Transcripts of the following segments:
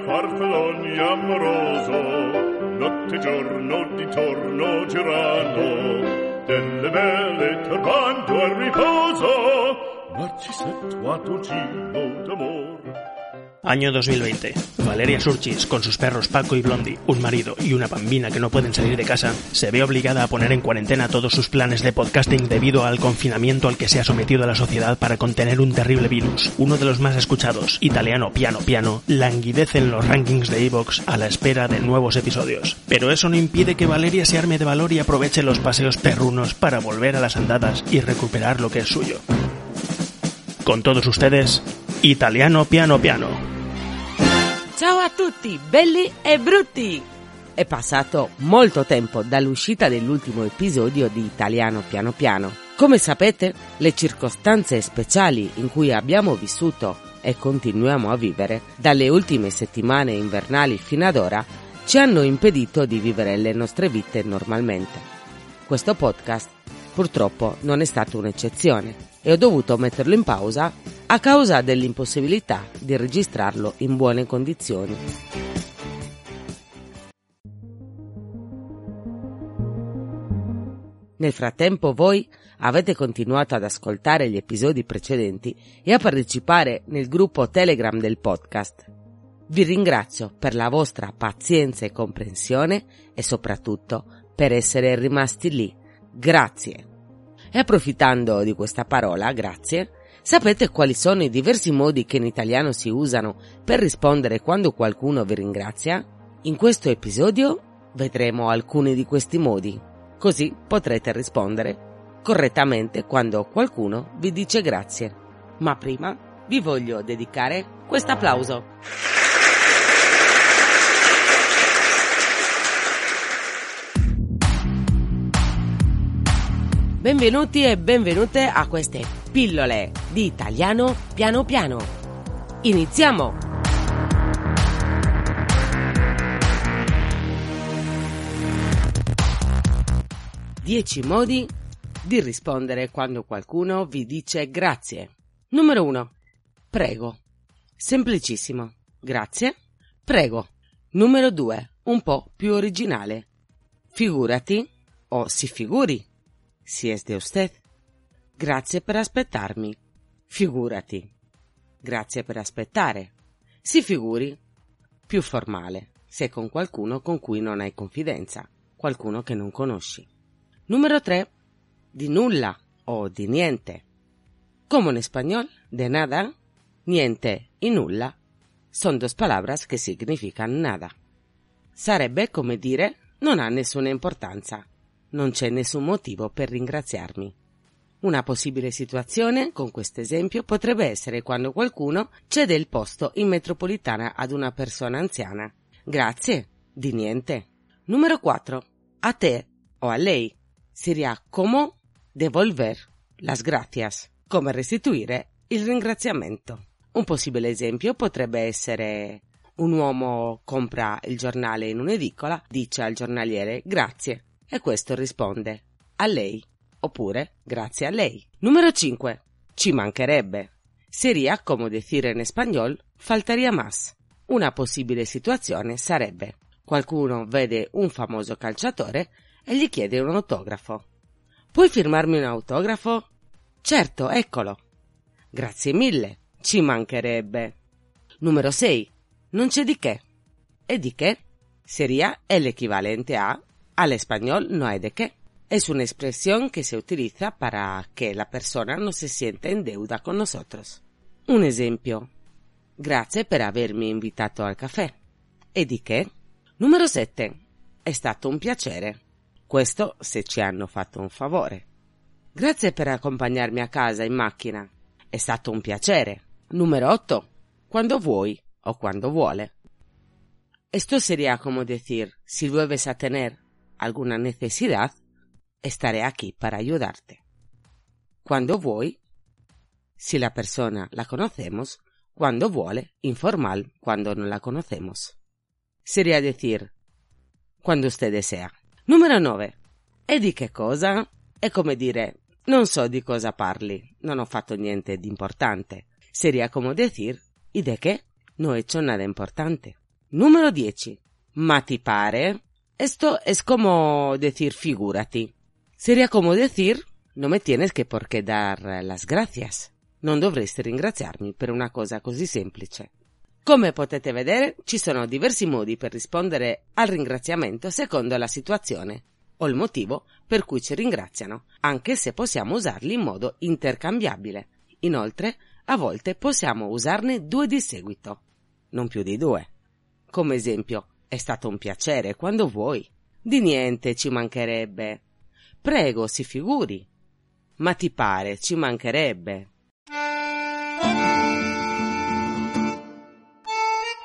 farfalloni amoroso, notte e giorno di torno girando, delle belle turbando al riposo, Narcisetto a tocino d'amor. Año 2020. Valeria Surchis, con sus perros Paco y Blondie, un marido y una bambina que no pueden salir de casa, se ve obligada a poner en cuarentena todos sus planes de podcasting debido al confinamiento al que se ha sometido la sociedad para contener un terrible virus. Uno de los más escuchados, italiano Piano Piano, languidece en los rankings de Evox a la espera de nuevos episodios. Pero eso no impide que Valeria se arme de valor y aproveche los paseos perrunos para volver a las andadas y recuperar lo que es suyo. Con todos ustedes, Italiano Piano Piano. Ciao a tutti, belli e brutti! È passato molto tempo dall'uscita dell'ultimo episodio di Italiano Piano Piano. Come sapete, le circostanze speciali in cui abbiamo vissuto e continuiamo a vivere dalle ultime settimane invernali fino ad ora ci hanno impedito di vivere le nostre vite normalmente. Questo podcast purtroppo non è stato un'eccezione e ho dovuto metterlo in pausa a causa dell'impossibilità di registrarlo in buone condizioni. Nel frattempo voi avete continuato ad ascoltare gli episodi precedenti e a partecipare nel gruppo Telegram del podcast. Vi ringrazio per la vostra pazienza e comprensione e soprattutto per essere rimasti lì. Grazie. E approfittando di questa parola, grazie, sapete quali sono i diversi modi che in italiano si usano per rispondere quando qualcuno vi ringrazia? In questo episodio vedremo alcuni di questi modi, così potrete rispondere correttamente quando qualcuno vi dice grazie. Ma prima vi voglio dedicare questo applauso. Benvenuti e benvenute a queste pillole di italiano piano piano. Iniziamo! Dieci modi di rispondere quando qualcuno vi dice grazie. Numero 1. Prego. Semplicissimo. Grazie. Prego. Numero 2. Un po' più originale. Figurati o si figuri si es de usted. Grazie per aspettarmi. Figurati. Grazie per aspettare. Si figuri. Più formale, se con qualcuno con cui non hai confidenza, qualcuno che non conosci. Numero 3. Di nulla o di niente. Como en español, de nada, niente y nulla son dos palabras che significano nada. Sarebbe come dire non ha nessuna importanza, non c'è nessun motivo per ringraziarmi. Una possibile situazione, con questo esempio, potrebbe essere quando qualcuno cede il posto in metropolitana ad una persona anziana. Grazie, di niente. Numero 4. A te o a lei. Seria como devolver las gracias, come restituire il ringraziamento. Un possibile esempio potrebbe essere un uomo compra il giornale in un'edicola, dice al giornaliere grazie e questo risponde a lei oppure grazie a lei. Numero 5. Ci mancherebbe. Sería como decir en español faltaría más. Una possibile situazione sarebbe qualcuno vede un famoso calciatore e gli chiede un autografo. Puoi firmarmi un autografo? Certo, eccolo. Grazie mille, ci mancherebbe. Numero 6. Non c'è di che. E di che? Sería el equivalente a al español no hay de qué. Es una expresión que se utiliza para que la persona no se sienta en deuda con nosotros. Un esempio. Grazie per avermi invitato al caffè. E di che? Numero 7. È stato un piacere. Questo se ci hanno fatto un favore. Grazie per accompagnarmi a casa in macchina. È stato un piacere. Numero 8. cuando vuoi o cuando vuole. Esto sería como decir, si vuelves a tener alguna necesidad, estaré aquí para ayudarte. Cuando vuoi, si la persona la conocemos, cuando vuole, informal, cuando no la conocemos. Sería decir, quando usted desea. Numero 9. E di che cosa? È come dire, non so di cosa parli, non ho fatto niente di importante. Sería como decir, ¿y de qué? No he hecho nada importante. Número 10. Ma ti pare? Esto es como decir figúrati. Sería como decir, no me tienes che por qué dar las gracias. Non dovresti ringraziarmi per una cosa così semplice. Come potete vedere, ci sono diversi modi per rispondere al ringraziamento secondo la situazione o il motivo per cui ci ringraziano, anche se possiamo usarli in modo intercambiabile. Inoltre, a volte possiamo usarne due di seguito, non più di due. Come esempio, è stato un piacere quando vuoi. Di niente ci mancherebbe. Prego, si figuri. Ma ti pare, ci mancherebbe.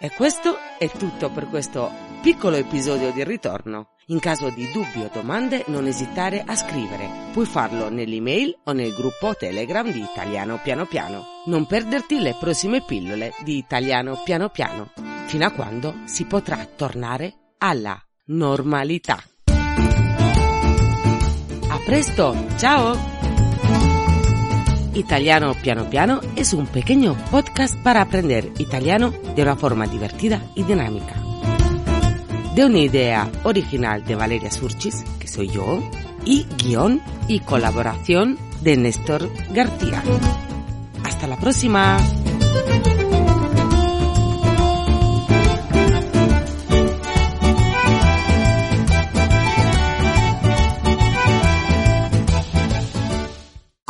E questo è tutto per questo piccolo episodio di ritorno. In caso di dubbi o domande non esitare a scrivere. Puoi farlo nell'email o nel gruppo Telegram di Italiano Piano Piano. Non perderti le prossime pillole di Italiano Piano Piano, fino a quando si potrà tornare alla normalità. A presto, ciao! Italiano Piano Piano es un pequeño podcast para aprender italiano de una forma divertida y dinámica. De una idea original de Valeria Surchis, que soy yo, y guion y colaboración de Néstor García. Hasta la próxima.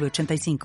985